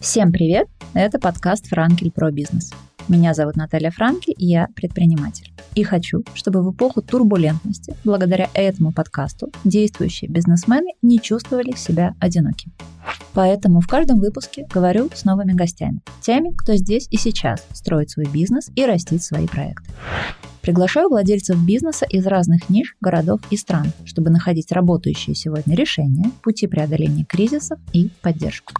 Всем привет! Это подкаст «Франкель про бизнес». Меня зовут Наталья Франки, и я предприниматель. И хочу, чтобы в эпоху турбулентности, благодаря этому подкасту, действующие бизнесмены не чувствовали себя одинокими. Поэтому в каждом выпуске говорю с новыми гостями, теми, кто здесь и сейчас строит свой бизнес и растит свои проекты. Приглашаю владельцев бизнеса из разных ниш, городов и стран, чтобы находить работающие сегодня решения, пути преодоления кризисов и поддержку.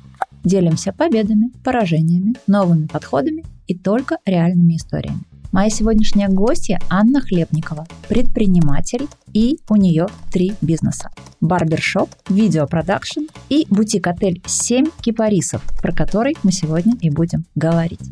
Делимся победами, поражениями, новыми подходами и только реальными историями. Моя сегодняшняя гостья Анна Хлебникова, предприниматель, и у нее три бизнеса. Барбершоп, видеопродакшн и бутик-отель «Семь кипарисов», про который мы сегодня и будем говорить.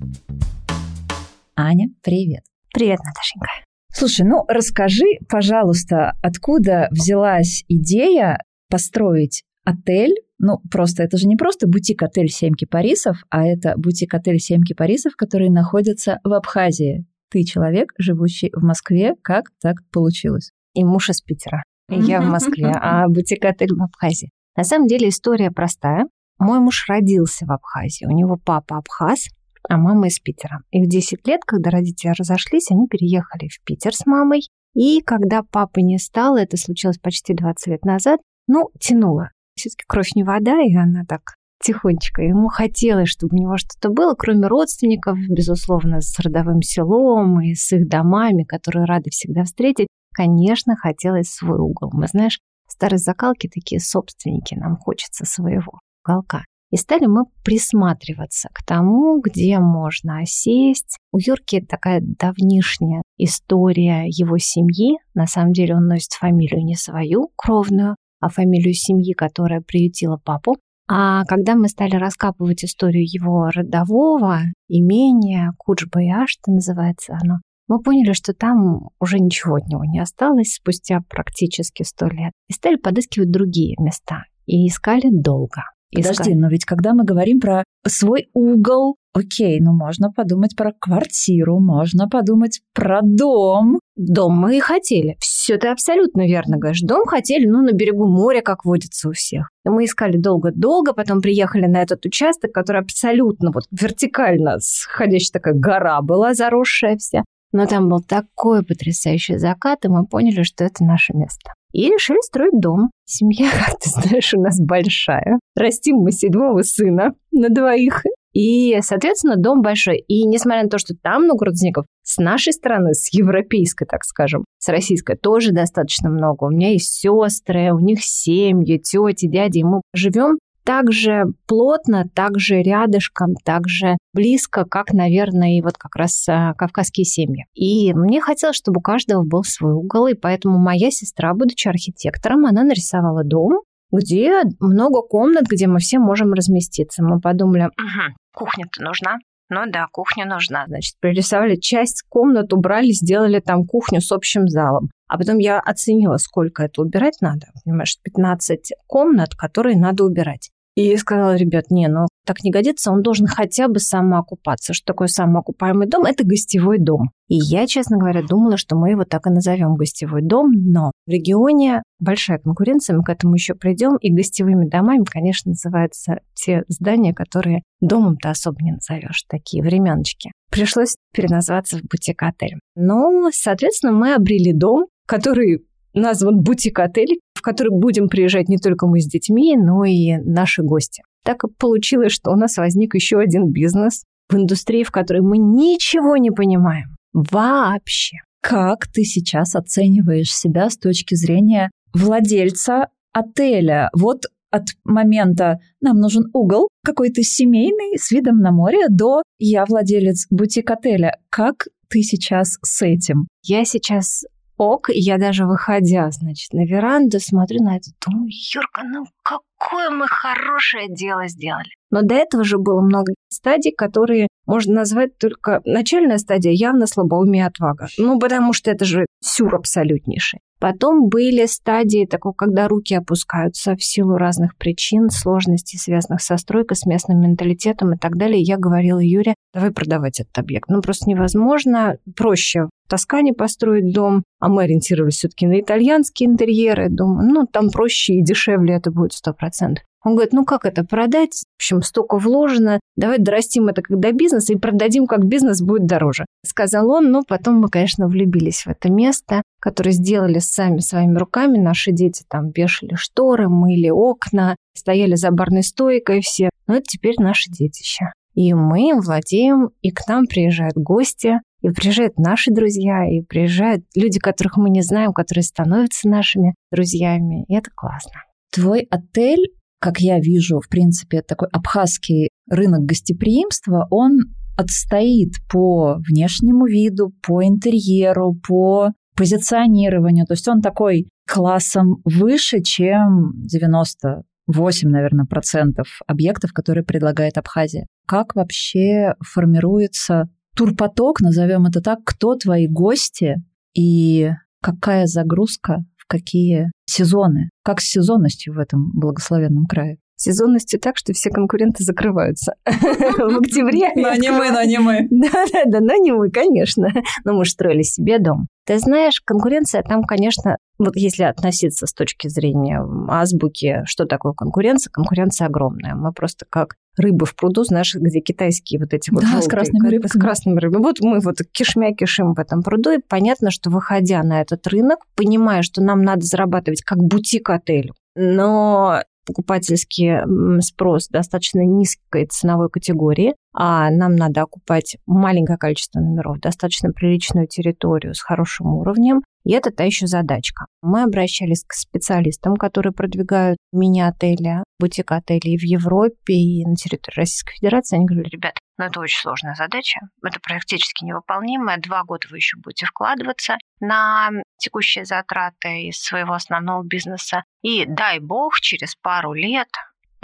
Аня, привет. Привет, Наташенька. Слушай, ну расскажи, пожалуйста, откуда взялась идея построить отель ну, просто это же не просто бутик-отель «Семь кипарисов», а это бутик-отель «Семь кипарисов», который находится в Абхазии. Ты человек, живущий в Москве. Как так получилось? И муж из Питера. И я в Москве, а бутик-отель в Абхазии. На самом деле история простая. Мой муж родился в Абхазии. У него папа абхаз, а мама из Питера. И в 10 лет, когда родители разошлись, они переехали в Питер с мамой. И когда папы не стало, это случилось почти 20 лет назад, ну, тянуло все-таки кровь не вода, и она так тихонечко. Ему хотелось, чтобы у него что-то было, кроме родственников, безусловно, с родовым селом и с их домами, которые рады всегда встретить. Конечно, хотелось свой угол. Мы, знаешь, старые закалки такие собственники, нам хочется своего уголка. И стали мы присматриваться к тому, где можно осесть. У Юрки такая давнишняя история его семьи. На самом деле он носит фамилию не свою, кровную, а фамилию семьи, которая приютила папу. А когда мы стали раскапывать историю его родового имения, Куджбаяшта называется оно, мы поняли, что там уже ничего от него не осталось спустя практически сто лет. И стали подыскивать другие места. И искали долго. Подожди, но ведь когда мы говорим про свой угол, окей, ну можно подумать про квартиру, можно подумать про дом. Дом мы и хотели. Все ты абсолютно верно говоришь. Дом хотели, ну, на берегу моря, как водится у всех. И мы искали долго-долго, потом приехали на этот участок, который абсолютно вот вертикально сходящая такая гора была, заросшая вся. Но там был такой потрясающий закат, и мы поняли, что это наше место. И решили строить дом. Семья, как ты знаешь, у нас большая. Растим мы седьмого сына на двоих. И, соответственно, дом большой. И несмотря на то, что там много родственников, с нашей стороны, с европейской, так скажем, с российской, тоже достаточно много. У меня есть сестры, у них семьи, тети, дяди. И мы живем так же плотно, так же рядышком, так же близко, как, наверное, и вот как раз а, кавказские семьи. И мне хотелось, чтобы у каждого был свой угол, и поэтому моя сестра, будучи архитектором, она нарисовала дом, где много комнат, где мы все можем разместиться. Мы подумали, угу, кухня-то нужна, ну да, кухня нужна. Значит, пририсовали часть комнат, убрали, сделали там кухню с общим залом. А потом я оценила, сколько это убирать надо. Понимаешь, 15 комнат, которые надо убирать. И сказала, ребят, не, ну так не годится, он должен хотя бы самоокупаться. Что такое самоокупаемый дом? Это гостевой дом. И я, честно говоря, думала, что мы его так и назовем гостевой дом, но в регионе большая конкуренция, мы к этому еще придем, и гостевыми домами, конечно, называются те здания, которые домом-то особо не назовешь, такие временочки. Пришлось переназваться в бутик-отель. Ну, соответственно, мы обрели дом, который назван бутик-отель, в который будем приезжать не только мы с детьми, но и наши гости. Так и получилось, что у нас возник еще один бизнес в индустрии, в которой мы ничего не понимаем. Вообще. Как ты сейчас оцениваешь себя с точки зрения владельца отеля? Вот от момента «нам нужен угол какой-то семейный с видом на море» до «я владелец бутик-отеля». Как ты сейчас с этим? Я сейчас ок. Я даже выходя, значит, на веранду, смотрю на это, думаю, Юрка, ну какое мы хорошее дело сделали. Но до этого же было много стадий, которые можно назвать только... Начальная стадия явно слабоумие отвага. Ну, потому что это же сюр абсолютнейший. Потом были стадии такого, когда руки опускаются в силу разных причин, сложностей, связанных со стройкой, с местным менталитетом и так далее. Я говорила Юре, давай продавать этот объект. Ну, просто невозможно. Проще в Тоскане построить дом, а мы ориентировались все-таки на итальянские интерьеры. Думаю, ну, там проще и дешевле это будет 100%. Он говорит, ну как это продать? В общем, столько вложено, давай дорастим это как до бизнеса и продадим как бизнес будет дороже. Сказал он, но потом мы, конечно, влюбились в это место, которое сделали сами своими руками. Наши дети там вешали шторы, мыли окна, стояли за барной стойкой все. Но это теперь наши детища. И мы им владеем, и к нам приезжают гости, и приезжают наши друзья, и приезжают люди, которых мы не знаем, которые становятся нашими друзьями. И это классно. Твой отель, как я вижу, в принципе, такой абхазский рынок гостеприимства, он отстоит по внешнему виду, по интерьеру, по позиционированию. То есть он такой классом выше, чем 90 8, наверное, процентов объектов, которые предлагает Абхазия. Как вообще формируется турпоток, назовем это так, кто твои гости и какая загрузка какие сезоны? Как с сезонностью в этом благословенном крае? Сезонностью так, что все конкуренты закрываются в октябре. Но не мы, но не мы. Да-да-да, но не мы, конечно. Но мы строили себе дом. Ты знаешь, конкуренция там, конечно, вот если относиться с точки зрения азбуки, что такое конкуренция, конкуренция огромная. Мы просто как рыбы в пруду, знаешь, где китайские вот эти да, вот желтые, с красными рыбками. С красными рыбами. Вот мы вот кишмя кишим в этом пруду, и понятно, что выходя на этот рынок, понимая, что нам надо зарабатывать как бутик-отель, но покупательский спрос достаточно низкой ценовой категории, а нам надо окупать маленькое количество номеров, достаточно приличную территорию с хорошим уровнем, и это та еще задачка. Мы обращались к специалистам, которые продвигают мини-отели, бутик-отели в Европе и на территории Российской Федерации. Они говорили, ребят, ну это очень сложная задача, это практически невыполнимая. Два года вы еще будете вкладываться на текущие затраты из своего основного бизнеса. И дай бог, через пару лет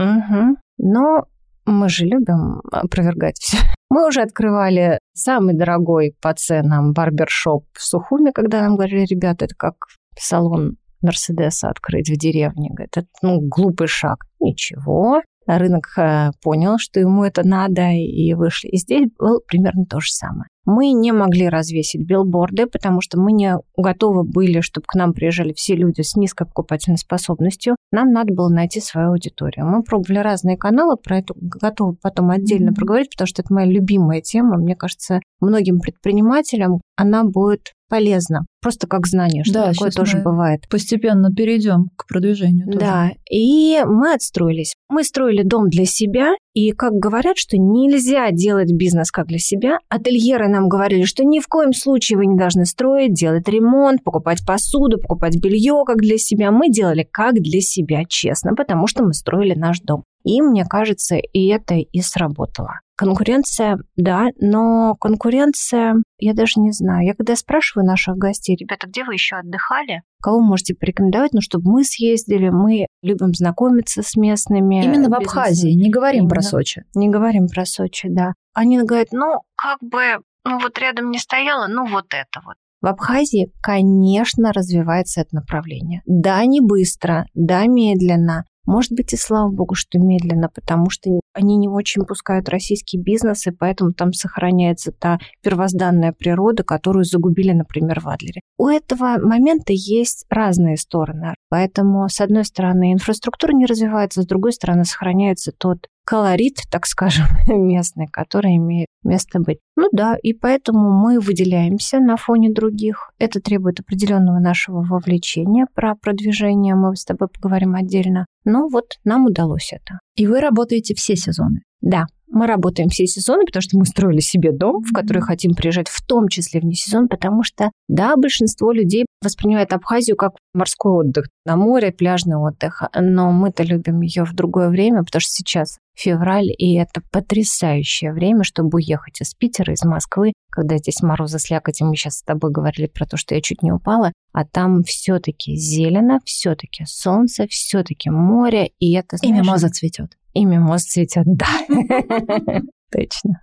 Угу. Но мы же любим опровергать все. Мы уже открывали самый дорогой по ценам барбершоп в Сухуме, когда нам говорили, ребята, это как салон Мерседеса открыть в деревне. Говорит, это ну, глупый шаг. Ничего. Рынок э, понял, что ему это надо, и вышли. И здесь было примерно то же самое. Мы не могли развесить билборды, потому что мы не готовы были, чтобы к нам приезжали все люди с низкой покупательной способностью. Нам надо было найти свою аудиторию. Мы пробовали разные каналы, про это готовы потом отдельно mm-hmm. проговорить, потому что это моя любимая тема. Мне кажется, многим предпринимателям она будет полезна. Просто как знание, что да, такое тоже бывает. Постепенно перейдем к продвижению. Тоже. Да, и мы отстроились. Мы строили дом для себя, и как говорят, что нельзя делать бизнес как для себя, ательеры нам говорили, что ни в коем случае вы не должны строить, делать ремонт, покупать посуду, покупать белье как для себя. Мы делали как для себя, честно, потому что мы строили наш дом. И мне кажется, и это и сработало. Конкуренция, да, но конкуренция, я даже не знаю. Я когда спрашиваю наших гостей, ребята, где вы еще отдыхали? Кого можете порекомендовать, ну, чтобы мы съездили, мы любим знакомиться с местными. Именно в Абхазии, не говорим Именно. про Сочи. Не говорим про Сочи, да. Они говорят, ну, как бы, ну, вот рядом не стояло, ну, вот это вот. В Абхазии, конечно, развивается это направление. Да, не быстро, да, медленно, может быть, и слава богу, что медленно, потому что они не очень пускают российский бизнес, и поэтому там сохраняется та первозданная природа, которую загубили, например, в Адлере. У этого момента есть разные стороны. Поэтому, с одной стороны, инфраструктура не развивается, с другой стороны, сохраняется тот колорит, так скажем, местный, который имеет место быть. Ну да, и поэтому мы выделяемся на фоне других. Это требует определенного нашего вовлечения. Про продвижение мы с тобой поговорим отдельно. Но вот нам удалось это. И вы работаете все сезоны? Да, мы работаем все сезоны, потому что мы строили себе дом, в который хотим приезжать в том числе вне сезон, потому что, да, большинство людей воспринимает Абхазию как морской отдых, на море, пляжный отдых, но мы-то любим ее в другое время, потому что сейчас февраль, и это потрясающее время, чтобы уехать из Питера, из Москвы, когда здесь морозы слякоть, и мы сейчас с тобой говорили про то, что я чуть не упала, а там все-таки зелено, все-таки солнце, все-таки море, и это... Знаешь, и мимоза цветет. И мимоз цветет, да. Точно.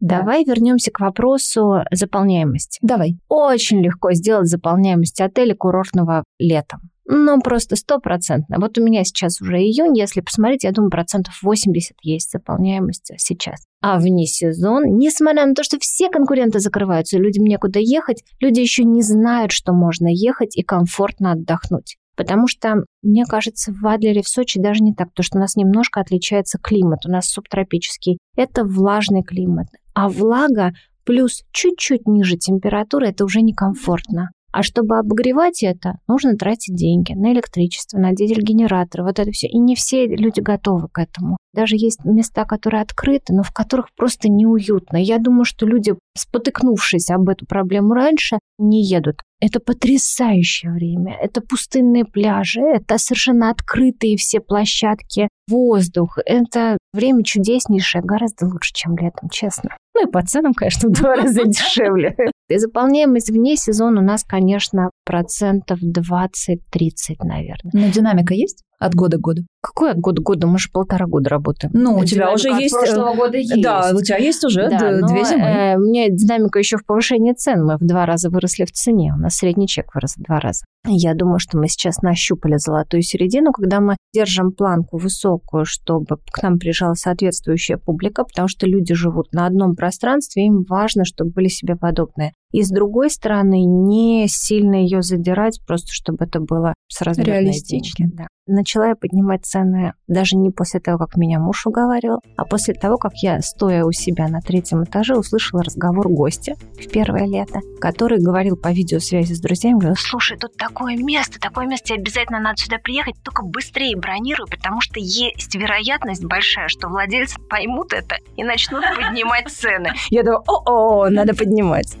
Давай вернемся к вопросу заполняемости. Давай. Очень легко сделать заполняемость отеля курортного летом. Ну, просто стопроцентно. Вот у меня сейчас уже июнь, если посмотреть, я думаю, процентов 80 есть заполняемость сейчас. А вне сезон, несмотря на то, что все конкуренты закрываются, людям некуда ехать, люди еще не знают, что можно ехать и комфортно отдохнуть. Потому что, мне кажется, в Адлере, в Сочи даже не так, потому что у нас немножко отличается климат, у нас субтропический. Это влажный климат. А влага плюс чуть-чуть ниже температуры, это уже некомфортно. А чтобы обогревать это, нужно тратить деньги на электричество, на дизель-генераторы, вот это все. И не все люди готовы к этому. Даже есть места, которые открыты, но в которых просто неуютно. Я думаю, что люди, спотыкнувшись об эту проблему раньше, не едут. Это потрясающее время. Это пустынные пляжи, это совершенно открытые все площадки, воздух. Это время чудеснейшее, гораздо лучше, чем летом, честно. Ну и по ценам, конечно, в два раза дешевле. И заполняемость вне сезона у нас, конечно, процентов 20-30, наверное. Но динамика есть? От года к году. Какой от года к году? Мы же полтора года работаем. Ну, у тебя уже есть... прошлого года есть. Да, у тебя есть уже да, две зимы. Э, у меня динамика еще в повышении цен. Мы в два раза выросли в цене. У нас средний чек вырос в два раза. Я думаю, что мы сейчас нащупали золотую середину, когда мы держим планку высокую, чтобы к нам приезжала соответствующая публика, потому что люди живут на одном пространстве, им важно, чтобы были себе подобные. И с другой стороны, не сильно ее задирать, просто чтобы это было сразу реалистично. Да. Начала я поднимать цены даже не после того, как меня муж уговаривал, а после того, как я, стоя у себя на третьем этаже, услышала разговор гостя в первое лето, который говорил по видеосвязи с друзьями, говорил, слушай, тут такое место, такое место, тебе обязательно надо сюда приехать, только быстрее бронируй, потому что есть вероятность большая, что владельцы поймут это и начнут поднимать цены. Я думаю, о-о, надо поднимать.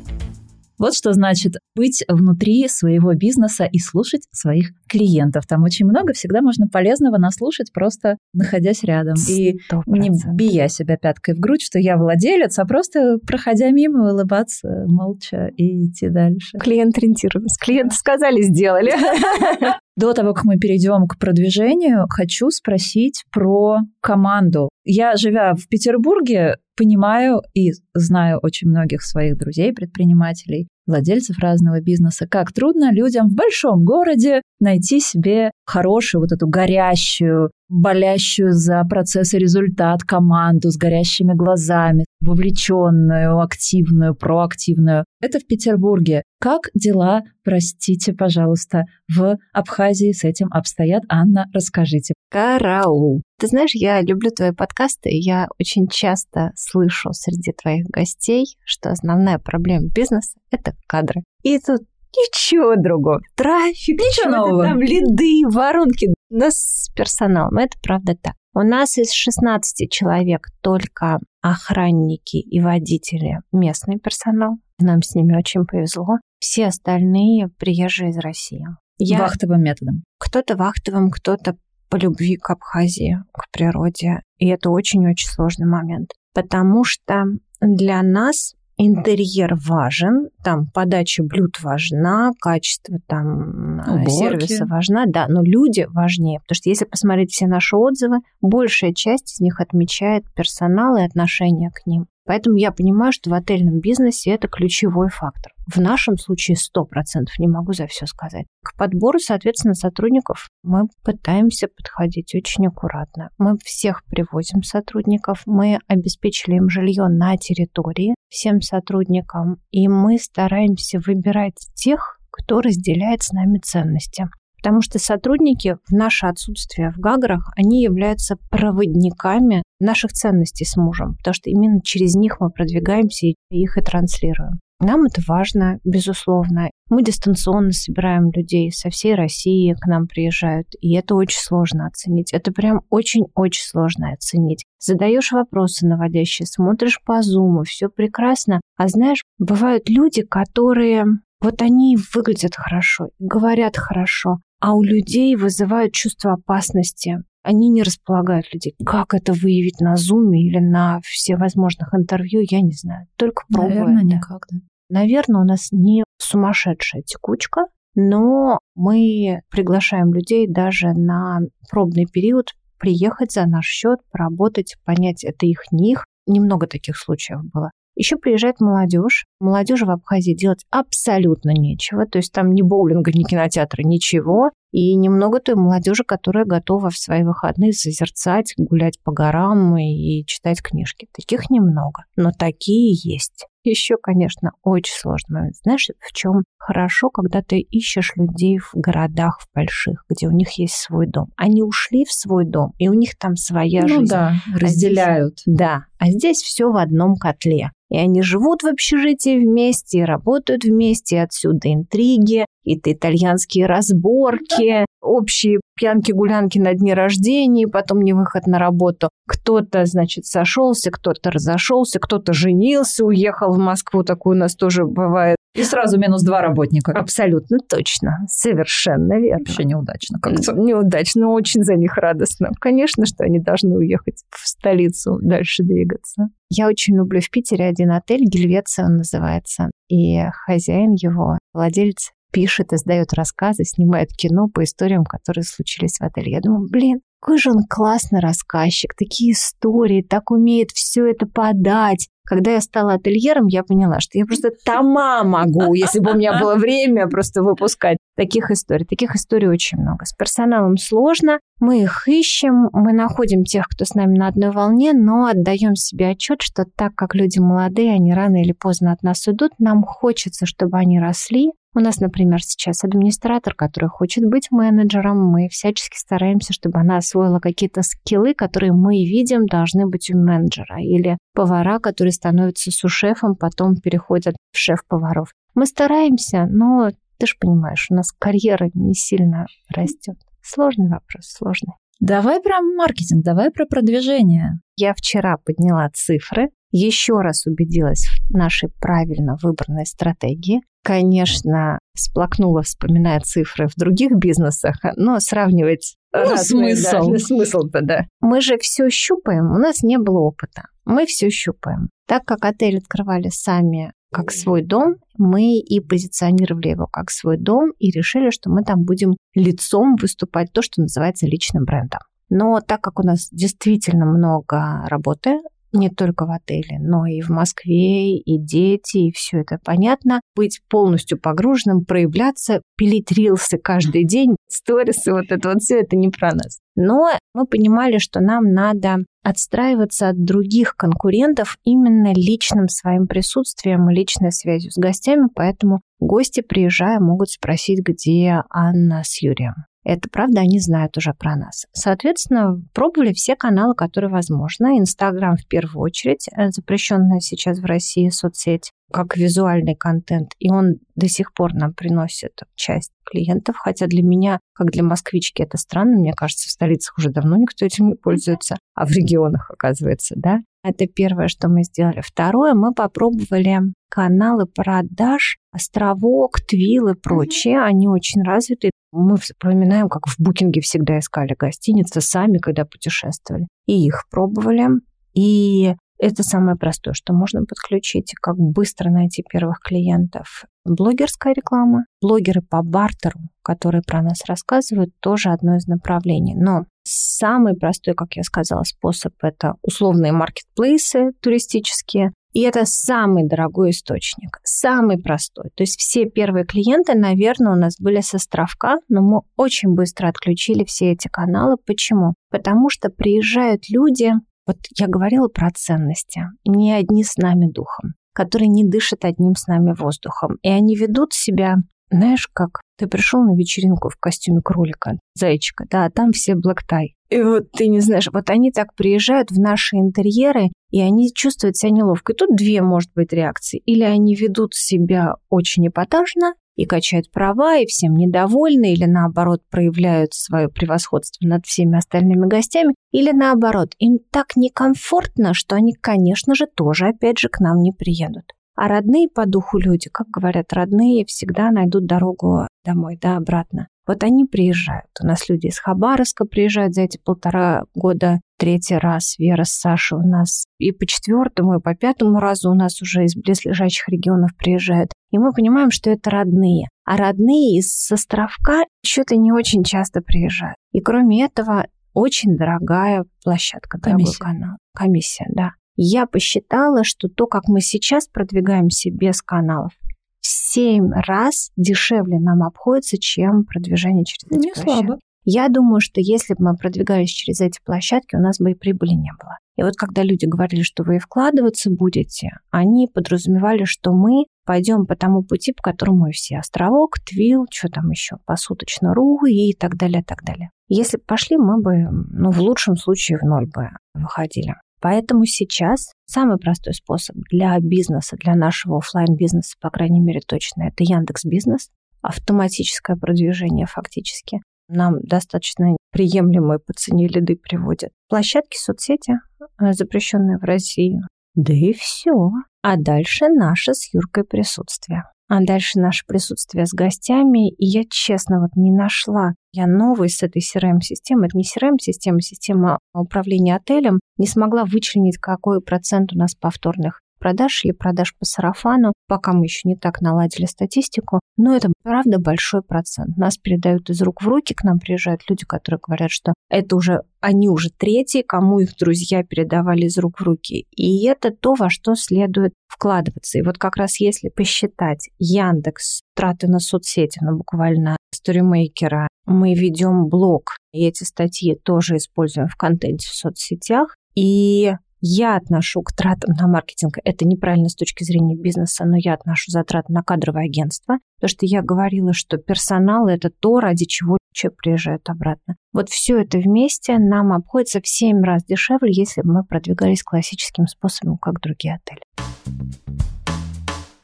Вот что значит быть внутри своего бизнеса и слушать своих клиентов. Там очень много, всегда можно полезного наслушать, просто находясь рядом. 100%. И не бия себя пяткой в грудь, что я владелец, а просто проходя мимо, улыбаться молча и идти дальше. Клиент-ориентированность. Клиенты сказали, сделали. До того, как мы перейдем к продвижению, хочу спросить про команду. Я, живя в Петербурге, понимаю и знаю очень многих своих друзей, предпринимателей, владельцев разного бизнеса, как трудно людям в большом городе найти себе хорошую вот эту горящую, болящую за процесс и результат команду с горящими глазами, вовлеченную, активную, проактивную. Это в Петербурге. Как дела, простите, пожалуйста, в Абхазии с этим обстоят? Анна, расскажите. Караул. Ты знаешь, я люблю твои подкасты, и я очень часто слышу среди твоих гостей, что основная проблема бизнеса – это кадры. И тут Ничего другого. Трафик, ничего нового. Там лиды, воронки. У нас с персоналом. Это правда так. У нас из 16 человек только охранники и водители местный персонал. Нам с ними очень повезло. Все остальные приезжие из России. Я... Вахтовым методом. Кто-то вахтовым, кто-то по любви к Абхазии, к природе. И это очень-очень сложный момент. Потому что для нас интерьер важен, там подача блюд важна, качество там э, Уборки. сервиса важна, да, но люди важнее, потому что если посмотреть все наши отзывы, большая часть из них отмечает персонал и отношение к ним. Поэтому я понимаю, что в отельном бизнесе это ключевой фактор. В нашем случае 100%, не могу за все сказать. К подбору, соответственно, сотрудников мы пытаемся подходить очень аккуратно. Мы всех привозим сотрудников, мы обеспечили им жилье на территории всем сотрудникам, и мы стараемся выбирать тех, кто разделяет с нами ценности. Потому что сотрудники в наше отсутствие в Гаграх, они являются проводниками наших ценностей с мужем, потому что именно через них мы продвигаемся и их и транслируем. Нам это важно, безусловно. Мы дистанционно собираем людей со всей России, к нам приезжают, и это очень сложно оценить. Это прям очень-очень сложно оценить. Задаешь вопросы наводящие, смотришь по зуму, все прекрасно. А знаешь, бывают люди, которые вот они выглядят хорошо, говорят хорошо, а у людей вызывают чувство опасности. Они не располагают людей. Как это выявить на зуме или на всевозможных интервью, я не знаю. Только пробуя. Наверное, никак, да. Наверное, у нас не сумасшедшая текучка, но мы приглашаем людей даже на пробный период приехать за наш счет, поработать, понять, это их, не их. Немного таких случаев было. Еще приезжает молодежь. Молодежи в Абхазии делать абсолютно нечего. То есть там ни боулинга, ни кинотеатра, ничего. И немного той молодежи, которая готова в свои выходные созерцать, гулять по горам и читать книжки. Таких немного, но такие есть. Еще, конечно, очень сложный момент. Знаешь, в чем хорошо, когда ты ищешь людей в городах, в больших, где у них есть свой дом. Они ушли в свой дом, и у них там своя ну, жизнь. да, разделяют. А здесь, да, а здесь все в одном котле. И они живут в общежитии вместе, и работают вместе, и отсюда интриги, и итальянские разборки, общие пьянки-гулянки на дне рождения, потом не выход на работу. Кто-то, значит, сошелся, кто-то разошелся, кто-то женился, уехал в Москву, такое у нас тоже бывает. И сразу минус два работника. Абсолютно точно. Совершенно верно. Вообще неудачно как-то. Неудачно, очень за них радостно. Конечно, что они должны уехать в столицу, дальше двигаться. Я очень люблю в Питере один отель, Гельвеция он называется. И хозяин его, владелец пишет, издает рассказы, снимает кино по историям, которые случились в отеле. Я думаю, блин, какой же он классный рассказчик, такие истории, так умеет все это подать. Когда я стала ательером, я поняла, что я просто тома могу, если бы у меня было время просто выпускать таких историй. Таких историй очень много. С персоналом сложно, мы их ищем, мы находим тех, кто с нами на одной волне, но отдаем себе отчет, что так как люди молодые, они рано или поздно от нас уйдут, нам хочется, чтобы они росли, у нас, например, сейчас администратор, который хочет быть менеджером. Мы всячески стараемся, чтобы она освоила какие-то скиллы, которые мы видим должны быть у менеджера. Или повара, которые становятся сушефом, потом переходят в шеф-поваров. Мы стараемся, но ты же понимаешь, у нас карьера не сильно растет. Сложный вопрос, сложный. Давай про маркетинг, давай про продвижение. Я вчера подняла цифры, еще раз убедилась в нашей правильно выбранной стратегии. Конечно, сплакнула, вспоминая цифры в других бизнесах, но сравнивать ну, разные, смысл. Да, смысл-то, да. Мы же все щупаем, у нас не было опыта. Мы все щупаем. Так как отель открывали сами как свой дом, мы и позиционировали его как свой дом и решили, что мы там будем лицом выступать, то, что называется личным брендом. Но так как у нас действительно много работы, не только в отеле, но и в Москве, и дети, и все это понятно. Быть полностью погруженным, проявляться, пилить рилсы каждый день, сторисы, вот это вот все, это не про нас. Но мы понимали, что нам надо отстраиваться от других конкурентов именно личным своим присутствием и личной связью с гостями, поэтому гости, приезжая, могут спросить, где Анна с Юрием. Это правда, они знают уже про нас. Соответственно, пробовали все каналы, которые возможно. Инстаграм в первую очередь, э, запрещенная сейчас в России соцсеть, как визуальный контент. И он до сих пор нам приносит часть клиентов. Хотя для меня, как для москвички, это странно. Мне кажется, в столицах уже давно никто этим не пользуется, а в регионах, оказывается, да. Это первое, что мы сделали. Второе, мы попробовали каналы продаж, островок, твил и прочее. Mm-hmm. Они очень развиты. Мы вспоминаем, как в букинге всегда искали гостиницы сами, когда путешествовали. И их пробовали. И это самое простое, что можно подключить, как быстро найти первых клиентов. Блогерская реклама, блогеры по бартеру, которые про нас рассказывают, тоже одно из направлений. Но самый простой, как я сказала, способ – это условные маркетплейсы туристические. И это самый дорогой источник, самый простой. То есть все первые клиенты, наверное, у нас были с островка, но мы очень быстро отключили все эти каналы. Почему? Потому что приезжают люди, вот я говорила про ценности. Не одни с нами духом, которые не дышат одним с нами воздухом. И они ведут себя, знаешь, как ты пришел на вечеринку в костюме кролика, зайчика, да, а там все блэктай. И вот ты не знаешь, вот они так приезжают в наши интерьеры, и они чувствуют себя неловко. И тут две, может быть, реакции. Или они ведут себя очень эпатажно, и качают права, и всем недовольны, или наоборот проявляют свое превосходство над всеми остальными гостями, или наоборот, им так некомфортно, что они, конечно же, тоже опять же к нам не приедут. А родные по духу люди, как говорят, родные всегда найдут дорогу домой, да, обратно. Вот они приезжают. У нас люди из Хабаровска приезжают за эти полтора года третий раз. Вера с Сашей у нас и по четвертому, и по пятому разу у нас уже из близлежащих регионов приезжают. И мы понимаем, что это родные. А родные из островка что-то не очень часто приезжают. И кроме этого, очень дорогая площадка, дорогой Комиссия. канал. Комиссия, да. Я посчитала, что то, как мы сейчас продвигаемся без каналов, 7 раз дешевле нам обходится, чем продвижение через эти Не площадки. слабо. Я думаю, что если бы мы продвигались через эти площадки, у нас бы и прибыли не было. И вот когда люди говорили, что вы вкладываться будете, они подразумевали, что мы пойдем по тому пути, по которому и все. Островок, Твил, что там еще, посуточно РУ и так далее, так далее. Если бы пошли, мы бы, ну, в лучшем случае в ноль бы выходили. Поэтому сейчас самый простой способ для бизнеса, для нашего офлайн бизнеса по крайней мере, точно, это Яндекс Бизнес, автоматическое продвижение фактически. Нам достаточно приемлемые по цене лиды приводят. Площадки соцсети, э, запрещенные в России. Да и все. А дальше наше с Юркой присутствие. А дальше наше присутствие с гостями. И я, честно, вот не нашла. Я новый с этой CRM-системой. Это не CRM-система, система управления отелем. Не смогла вычленить, какой процент у нас повторных продаж или продаж по сарафану, пока мы еще не так наладили статистику, но это правда большой процент. Нас передают из рук в руки, к нам приезжают люди, которые говорят, что это уже они уже третьи, кому их друзья передавали из рук в руки. И это то, во что следует вкладываться. И вот как раз если посчитать Яндекс, траты на соцсети, ну буквально сторимейкера, мы ведем блог, и эти статьи тоже используем в контенте в соцсетях, и я отношу к тратам на маркетинг, это неправильно с точки зрения бизнеса, но я отношу затраты на кадровое агентство, потому что я говорила, что персонал – это то, ради чего человек приезжает обратно. Вот все это вместе нам обходится в 7 раз дешевле, если бы мы продвигались классическим способом, как другие отели.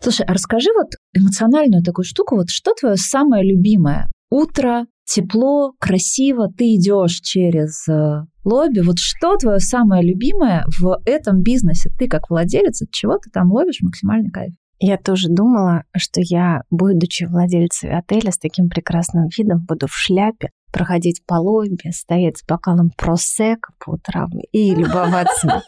Слушай, а расскажи вот эмоциональную такую штуку, вот что твое самое любимое? Утро, тепло, красиво, ты идешь через э, лобби. Вот что твое самое любимое в этом бизнесе? Ты как владелец, от чего ты там ловишь максимальный кайф? Я тоже думала, что я, будучи владельцей отеля с таким прекрасным видом, буду в шляпе, проходить по лобби, стоять с бокалом просека по утрам и любоваться.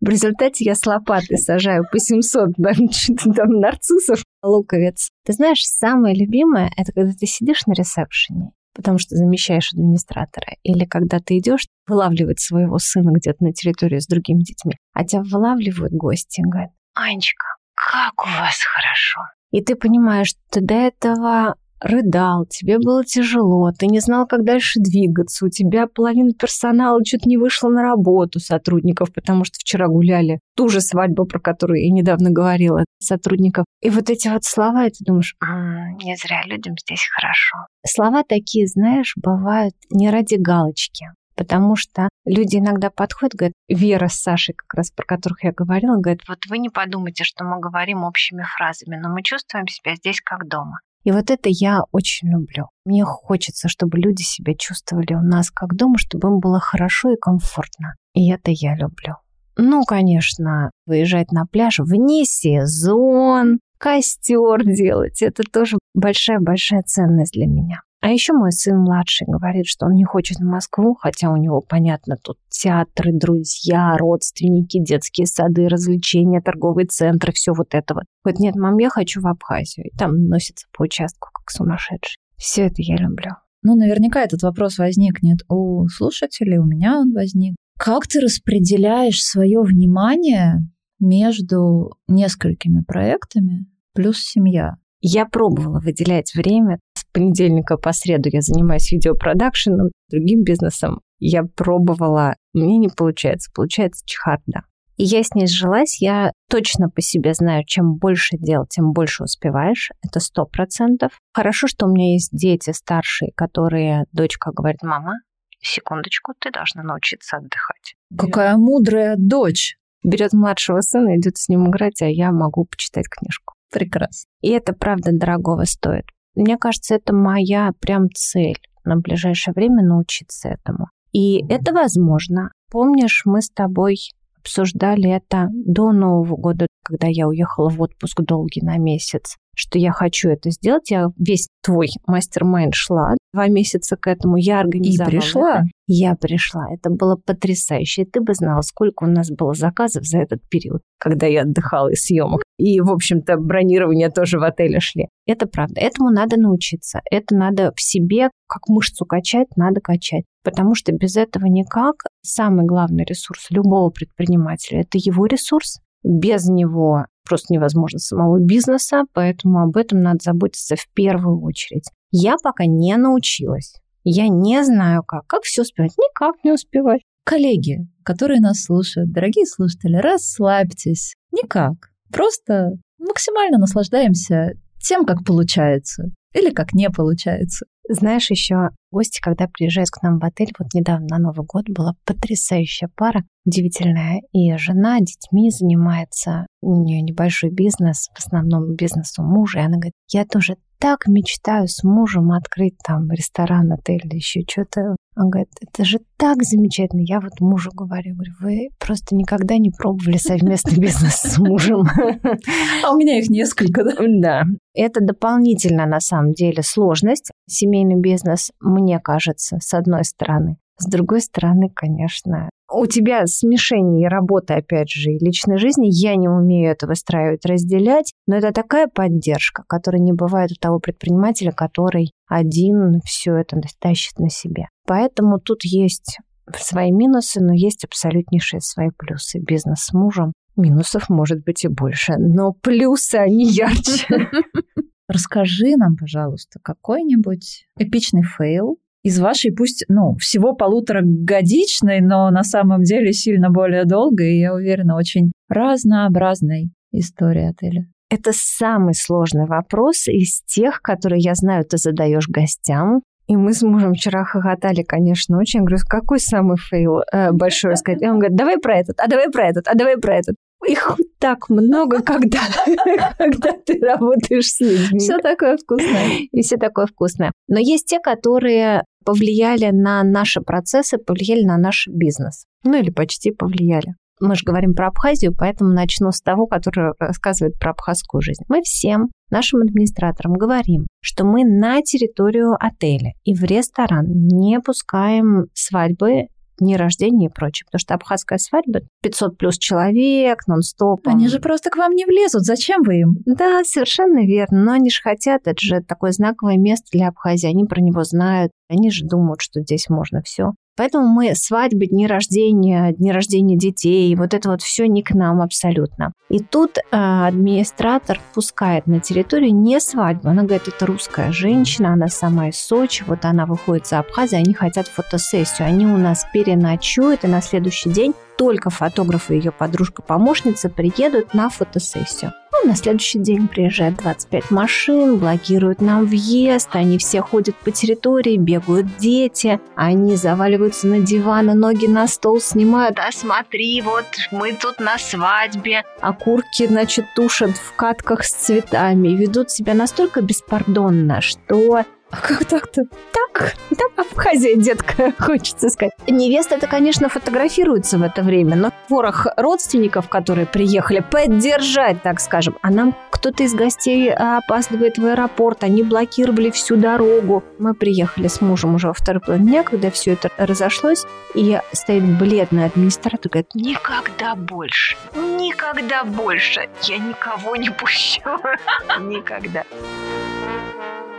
В результате я с лопатой сажаю по 700 там, там нарциссов, луковиц. Ты знаешь, самое любимое – это когда ты сидишь на ресепшене потому что замещаешь администратора. Или когда ты идешь вылавливать своего сына где-то на территории с другими детьми, а тебя вылавливают гости и говорят, Анечка, как у вас хорошо. И ты понимаешь, что до этого рыдал, тебе было тяжело, ты не знал, как дальше двигаться, у тебя половина персонала чуть не вышла на работу сотрудников, потому что вчера гуляли ту же свадьбу, про которую я недавно говорила, сотрудников. И вот эти вот слова, и ты думаешь, м-м, не зря людям здесь хорошо. Слова такие, знаешь, бывают не ради галочки, потому что люди иногда подходят, говорят, Вера с Сашей, как раз про которых я говорила, говорят, вот вы не подумайте, что мы говорим общими фразами, но мы чувствуем себя здесь как дома. И вот это я очень люблю. Мне хочется, чтобы люди себя чувствовали у нас как дома, чтобы им было хорошо и комфортно. И это я люблю. Ну, конечно, выезжать на пляж вне сезон, костер делать, это тоже большая-большая ценность для меня. А еще мой сын младший говорит, что он не хочет в Москву, хотя у него, понятно, тут театры, друзья, родственники, детские сады, развлечения, торговые центры, все вот это вот. Вот нет, мам, я хочу в Абхазию. И там носится по участку, как сумасшедший. Все это я люблю. Ну, наверняка этот вопрос возникнет у слушателей, у меня он возник. Как ты распределяешь свое внимание между несколькими проектами плюс семья? Я пробовала выделять время. Понедельника по среду я занимаюсь видеопродакшеном, другим бизнесом. Я пробовала, мне не получается, получается чехарда. И я с ней сжилась, я точно по себе знаю, чем больше дел, тем больше успеваешь, это сто процентов. Хорошо, что у меня есть дети старшие, которые, дочка говорит, мама, секундочку, ты должна научиться отдыхать. Какая мудрая дочь! Берет младшего сына, идет с ним играть, а я могу почитать книжку. Прекрасно. И это правда дорогого стоит. Мне кажется, это моя прям цель на ближайшее время научиться этому. И это возможно. Помнишь, мы с тобой обсуждали это до Нового года, когда я уехала в отпуск долгий на месяц что я хочу это сделать. Я весь твой мастер-майнд шла два месяца к этому. Я организовала. И пришла. Это. Я пришла. Это было потрясающе. И ты бы знала, сколько у нас было заказов за этот период, когда я отдыхала из съемок. И, в общем-то, бронирование тоже в отеле шли. Это правда. Этому надо научиться. Это надо в себе, как мышцу качать, надо качать. Потому что без этого никак. Самый главный ресурс любого предпринимателя – это его ресурс. Без него просто невозможно самого бизнеса, поэтому об этом надо заботиться в первую очередь. Я пока не научилась. Я не знаю как. Как все успевать? Никак не успевать. Коллеги, которые нас слушают, дорогие слушатели, расслабьтесь. Никак. Просто максимально наслаждаемся тем, как получается или как не получается. Знаешь, еще гости, когда приезжают к нам в отель, вот недавно на Новый год была потрясающая пара, удивительная, и жена детьми занимается, у нее небольшой бизнес, в основном бизнес у мужа, и она говорит, я тоже так мечтаю с мужем открыть там ресторан, отель или еще что-то. Он говорит, это же так замечательно. Я вот мужу говорю, говорю, вы просто никогда не пробовали совместный бизнес с мужем. А у меня их несколько, да? Да. Это дополнительно, на самом деле, сложность. Семейный бизнес, мне кажется, с одной стороны. С другой стороны, конечно, у тебя смешение работы, опять же, и личной жизни. Я не умею это выстраивать, разделять, но это такая поддержка, которая не бывает у того предпринимателя, который один все это тащит на себе. Поэтому тут есть свои минусы, но есть абсолютнейшие свои плюсы. Бизнес с мужем. Минусов может быть и больше, но плюсы, они ярче. Расскажи нам, пожалуйста, какой-нибудь эпичный fail, из вашей, пусть, ну, всего полуторагодичной, но на самом деле сильно более долгой, и, я уверена, очень разнообразной истории отеля? Это самый сложный вопрос из тех, которые, я знаю, ты задаешь гостям. И мы с мужем вчера хохотали, конечно, очень. Я говорю, какой самый fail э, большой рассказать? И он говорит, давай про этот, а давай про этот, а давай про этот. Их так много, когда, когда ты работаешь с людьми. Все такое вкусное. И все такое вкусное. Но есть те, которые повлияли на наши процессы, повлияли на наш бизнес. Ну или почти повлияли. Мы же говорим про Абхазию, поэтому начну с того, который рассказывает про абхазскую жизнь. Мы всем нашим администраторам говорим, что мы на территорию отеля и в ресторан не пускаем свадьбы дни рождения и прочее. Потому что абхазская свадьба 500 плюс человек, нон-стоп. Они же просто к вам не влезут. Зачем вы им? Да, совершенно верно. Но они же хотят. Это же такое знаковое место для Абхазии. Они про него знают. Они же думают, что здесь можно все. Поэтому мы свадьбы, дни рождения, дни рождения детей, вот это вот все не к нам абсолютно. И тут э, администратор пускает на территорию не свадьбу. Она говорит, это русская женщина, она сама из Сочи, вот она выходит за Абхазию, они хотят фотосессию. Они у нас переночуют, и на следующий день только фотограф и ее подружка-помощница приедут на фотосессию. Ну, на следующий день приезжает 25 машин, блокируют нам въезд, они все ходят по территории, бегают дети, они заваливаются на диваны, ноги на стол снимают. А смотри, вот мы тут на свадьбе. А курки, значит, тушат в катках с цветами, ведут себя настолько беспардонно, что а как так-то? Так, там Абхазия, детка, хочется сказать. Невеста это, конечно, фотографируется в это время, но ворох родственников, которые приехали поддержать, так скажем, а нам кто-то из гостей опаздывает в аэропорт, они блокировали всю дорогу. Мы приехали с мужем уже во второй половине дня, когда все это разошлось, и стоит бледный администратор, говорит, никогда больше, никогда больше я никого не пущу. Никогда.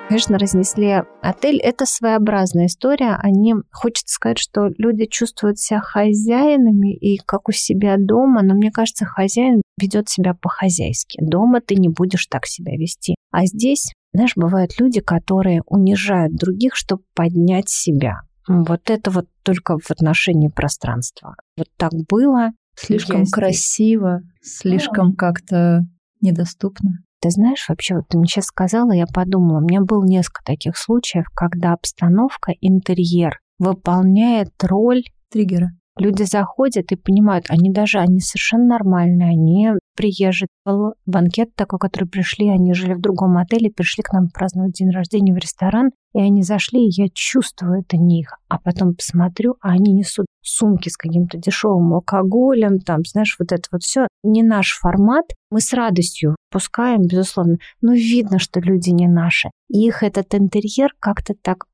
Конечно, разнесли отель. Это своеобразная история. Они, хочется сказать, что люди чувствуют себя хозяинами и как у себя дома, но мне кажется, хозяин ведет себя по-хозяйски. Дома ты не будешь так себя вести. А здесь, знаешь, бывают люди, которые унижают других, чтобы поднять себя. Вот это вот только в отношении пространства. Вот так было. Слишком красиво, слишком как-то недоступно. Ты знаешь, вообще, вот ты мне сейчас сказала, я подумала, у меня было несколько таких случаев, когда обстановка, интерьер выполняет роль триггера. Люди заходят и понимают, они даже, они совершенно нормальные, они приезжие. Был банкет такой, который пришли, они жили в другом отеле, пришли к нам праздновать день рождения в ресторан, и они зашли, и я чувствую это них. А потом посмотрю, а они несут сумки с каким-то дешевым алкоголем, там, знаешь, вот это вот все. Не наш формат. Мы с радостью пускаем, безусловно, но видно, что люди не наши. Их этот интерьер как-то так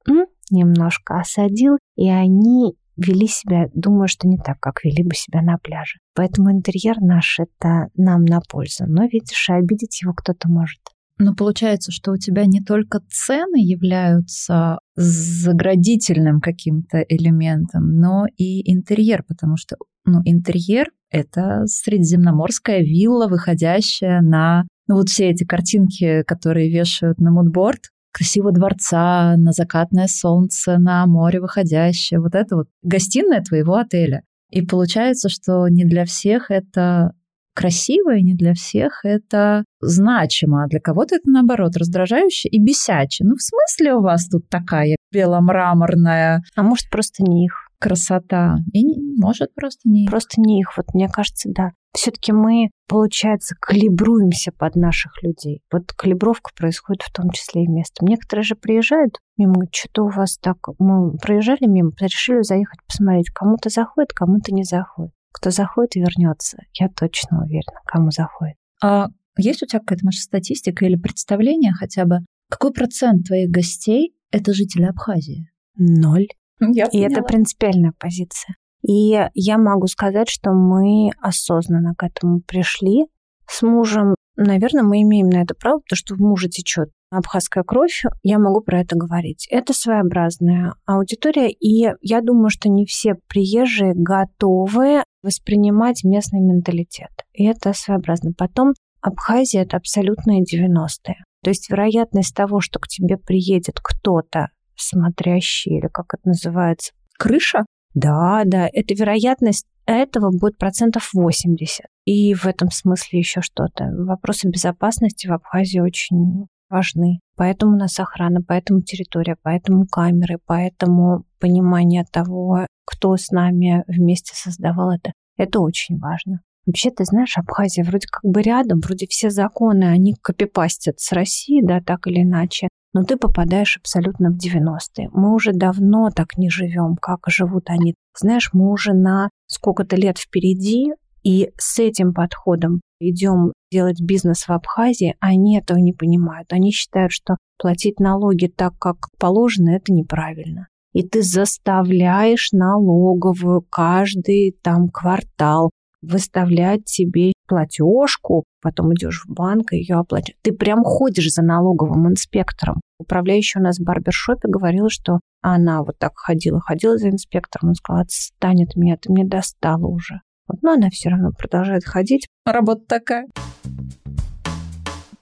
немножко осадил, и они вели себя, думаю, что не так, как вели бы себя на пляже. Поэтому интерьер наш это нам на пользу. Но видишь, и обидеть его кто-то может. Но получается, что у тебя не только цены являются заградительным каким-то элементом, но и интерьер, потому что ну, интерьер — это средиземноморская вилла, выходящая на ну, вот все эти картинки, которые вешают на мудборд, красивого дворца, на закатное солнце, на море выходящее. Вот это вот гостиная твоего отеля. И получается, что не для всех это красиво, и не для всех это значимо, а для кого-то это, наоборот, раздражающе и бесяче. Ну, в смысле у вас тут такая беломраморная... А может, просто не их красота. И не, может просто не их. Просто не их. Вот мне кажется, да. Все-таки мы, получается, калибруемся под наших людей. Вот калибровка происходит в том числе и местом. Некоторые же приезжают мимо, что-то у вас так... Мы проезжали мимо, решили заехать посмотреть. Кому-то заходит, кому-то не заходит. Кто заходит, вернется. Я точно уверена, кому заходит. А есть у тебя какая-то, может, статистика или представление хотя бы, какой процент твоих гостей – это жители Абхазии? Ноль. Я и это принципиальная позиция. И я могу сказать, что мы осознанно к этому пришли. С мужем, наверное, мы имеем на это право, потому что в муже течет абхазская кровь, я могу про это говорить. Это своеобразная аудитория, и я думаю, что не все приезжие готовы воспринимать местный менталитет. И это своеобразно. Потом Абхазия – это абсолютные 90-е. То есть вероятность того, что к тебе приедет кто-то смотрящий, или как это называется, крыша? Да, да, это вероятность этого будет процентов 80. И в этом смысле еще что-то. Вопросы безопасности в Абхазии очень важны. Поэтому у нас охрана, поэтому территория, поэтому камеры, поэтому понимание того, кто с нами вместе создавал это. Это очень важно. Вообще, ты знаешь, Абхазия вроде как бы рядом, вроде все законы, они копипастят с России, да, так или иначе но ты попадаешь абсолютно в 90-е. Мы уже давно так не живем, как живут они. Знаешь, мы уже на сколько-то лет впереди, и с этим подходом идем делать бизнес в Абхазии, они этого не понимают. Они считают, что платить налоги так, как положено, это неправильно. И ты заставляешь налоговую каждый там квартал выставлять себе платежку, потом идешь в банк и ее оплачиваешь. Ты прям ходишь за налоговым инспектором. Управляющая у нас в барбершопе говорила, что она вот так ходила, ходила за инспектором. Он сказал, отстань от меня, ты мне достала уже. Вот, но она все равно продолжает ходить. Работа такая.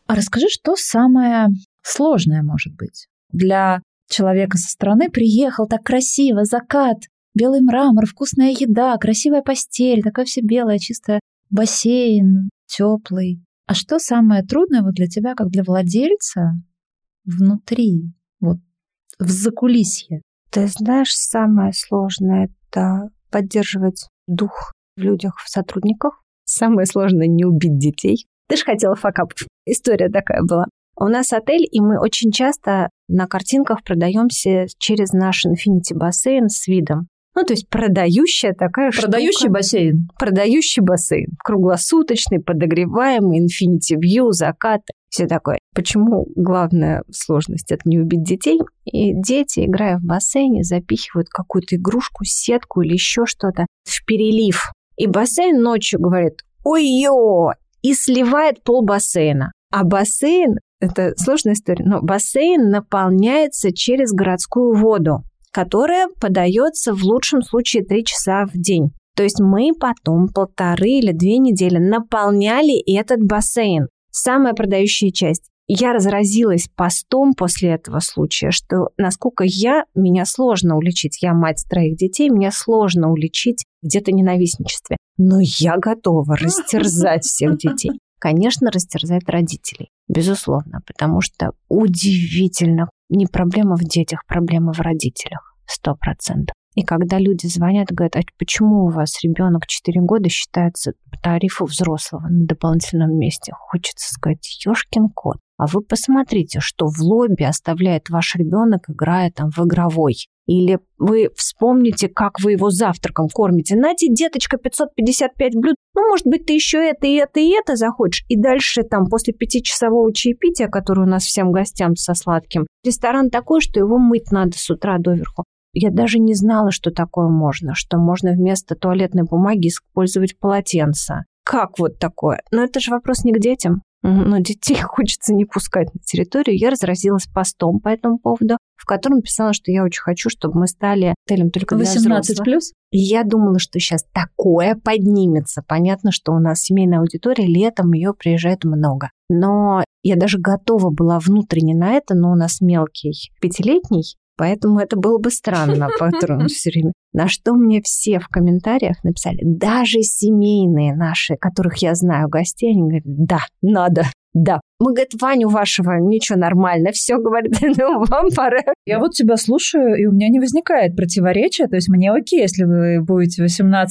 А расскажи, что самое сложное может быть для человека со стороны приехал так красиво, закат, белый мрамор, вкусная еда, красивая постель, такая вся белая, чистая, бассейн, теплый. А что самое трудное вот для тебя, как для владельца, внутри, вот в закулисье? Ты знаешь, самое сложное — это поддерживать дух в людях, в сотрудниках. Самое сложное — не убить детей. Ты же хотела факап. История такая была. У нас отель, и мы очень часто на картинках продаемся через наш Infinity бассейн с видом. Ну, то есть продающая такая Продающий штука. бассейн. Продающий бассейн. Круглосуточный, подогреваемый, Infinity View, закат, все такое. Почему главная сложность – это не убить детей? И дети, играя в бассейне, запихивают какую-то игрушку, сетку или еще что-то в перелив. И бассейн ночью говорит «Ой-ё!» и сливает пол бассейна. А бассейн – это сложная история, но бассейн наполняется через городскую воду которая подается в лучшем случае 3 часа в день. То есть мы потом полторы или две недели наполняли этот бассейн. Самая продающая часть. Я разразилась постом после этого случая, что насколько я, меня сложно уличить. Я мать троих детей, меня сложно уличить где-то ненавистничестве. Но я готова растерзать всех детей. Конечно, растерзать родителей, безусловно, потому что удивительно, не проблема в детях, проблема в родителях. Сто процентов. И когда люди звонят говорят, а почему у вас ребенок 4 года считается по тарифу взрослого на дополнительном месте, хочется сказать, ёшкин кот. А вы посмотрите, что в лобби оставляет ваш ребенок, играя там в игровой. Или вы вспомните, как вы его завтраком кормите. Нате, деточка, 555 блюд. Ну, может быть, ты еще это, и это, и это захочешь. И дальше там после пятичасового чаепития, который у нас всем гостям со сладким, ресторан такой, что его мыть надо с утра доверху. Я даже не знала, что такое можно, что можно вместо туалетной бумаги использовать полотенце. Как вот такое? Но это же вопрос не к детям. Но детей хочется не пускать на территорию. Я разразилась постом по этому поводу, в котором писала, что я очень хочу, чтобы мы стали отелем только для 18 плюс? И я думала, что сейчас такое поднимется. Понятно, что у нас семейная аудитория, летом ее приезжает много. Но я даже готова была внутренне на это, но у нас мелкий пятилетний, Поэтому это было бы странно патрон все время. На что мне все в комментариях написали, даже семейные наши, которых я знаю гостей, они говорят, да, надо, да. Мы, говорит, Ваню вашего, ничего, нормально, все, говорит, ну, вам пора. Я вот тебя слушаю, и у меня не возникает противоречия, то есть мне окей, если вы будете 18+,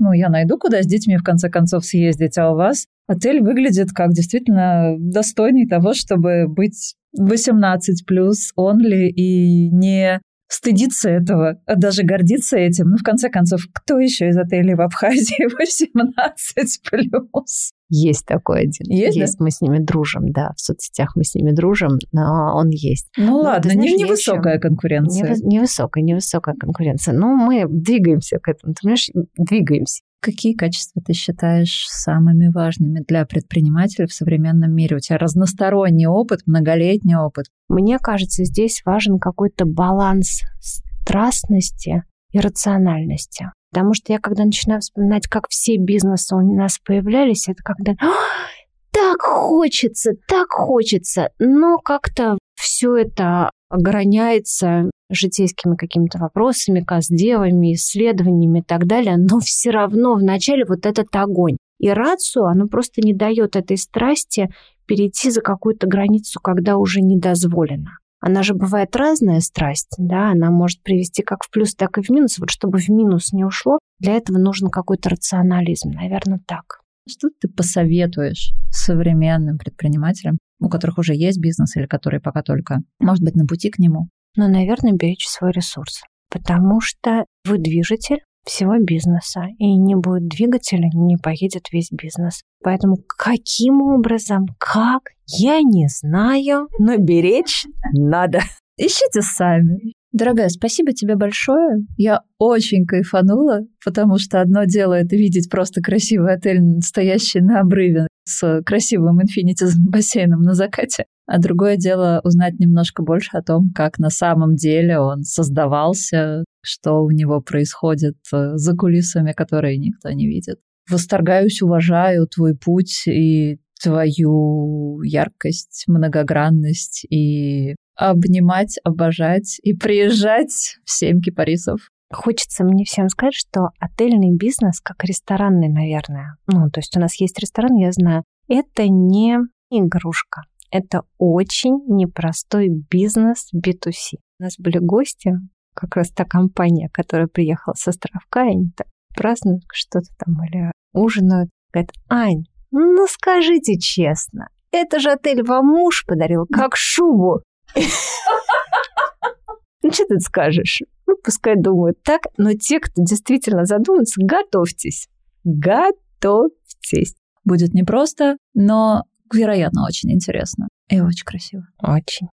ну, я найду, куда с детьми в конце концов съездить, а у вас отель выглядит как действительно достойный того, чтобы быть 18 плюс only и не стыдиться этого, а даже гордиться этим. Ну, в конце концов, кто еще из отелей в Абхазии 18 плюс? Есть такой один. Есть, есть да? мы с ними дружим, да, в соцсетях мы с ними дружим, но он есть. Ну, но, ладно, знаешь, не, невысокая еще... конкуренция. Невысокая, невысокая конкуренция. Но мы двигаемся к этому, ты понимаешь, двигаемся. Какие качества ты считаешь самыми важными для предпринимателя в современном мире? У тебя разносторонний опыт, многолетний опыт. Мне кажется, здесь важен какой-то баланс страстности и рациональности. Потому что я, когда начинаю вспоминать, как все бизнесы у нас появлялись, это когда так хочется, так хочется, но как-то все это ограняется житейскими какими-то вопросами, каздевами, исследованиями и так далее, но все равно вначале вот этот огонь. И рацию, оно просто не дает этой страсти перейти за какую-то границу, когда уже не дозволено. Она же бывает разная страсть, да, она может привести как в плюс, так и в минус. Вот чтобы в минус не ушло, для этого нужен какой-то рационализм, наверное, так. Что ты посоветуешь современным предпринимателям, у которых уже есть бизнес или которые пока только, может быть, на пути к нему? Ну, наверное, беречь свой ресурс, потому что вы движитель всего бизнеса, и не будет двигателя, не поедет весь бизнес. Поэтому каким образом, как, я не знаю, но беречь надо. Ищите сами. Дорогая, спасибо тебе большое. Я очень кайфанула, потому что одно дело это видеть просто красивый отель, стоящий на обрыве с красивым инфинити бассейном на закате. А другое дело узнать немножко больше о том, как на самом деле он создавался, что у него происходит э, за кулисами, которые никто не видит. Восторгаюсь, уважаю твой путь и твою яркость, многогранность и обнимать, обожать и приезжать в семь кипарисов. Хочется мне всем сказать, что отельный бизнес, как ресторанный, наверное, ну, то есть у нас есть ресторан, я знаю, это не игрушка. Это очень непростой бизнес B2C. У нас были гости, как раз та компания, которая приехала с островка, и они так празднуют что-то там или ужинают. Говорят, Ань, ну скажите честно, это же отель вам муж подарил, как шубу. Ну, что ты скажешь? Ну, пускай думают так, но те, кто действительно задумается, готовьтесь. Готовьтесь. Будет непросто, но, вероятно, очень интересно и очень красиво. Очень.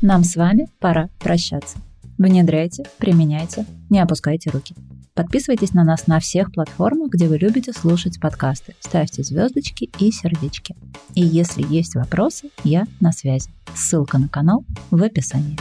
Нам с вами пора прощаться. Внедряйте, применяйте, не опускайте руки. Подписывайтесь на нас на всех платформах, где вы любите слушать подкасты. Ставьте звездочки и сердечки. И если есть вопросы, я на связи. Ссылка на канал в описании.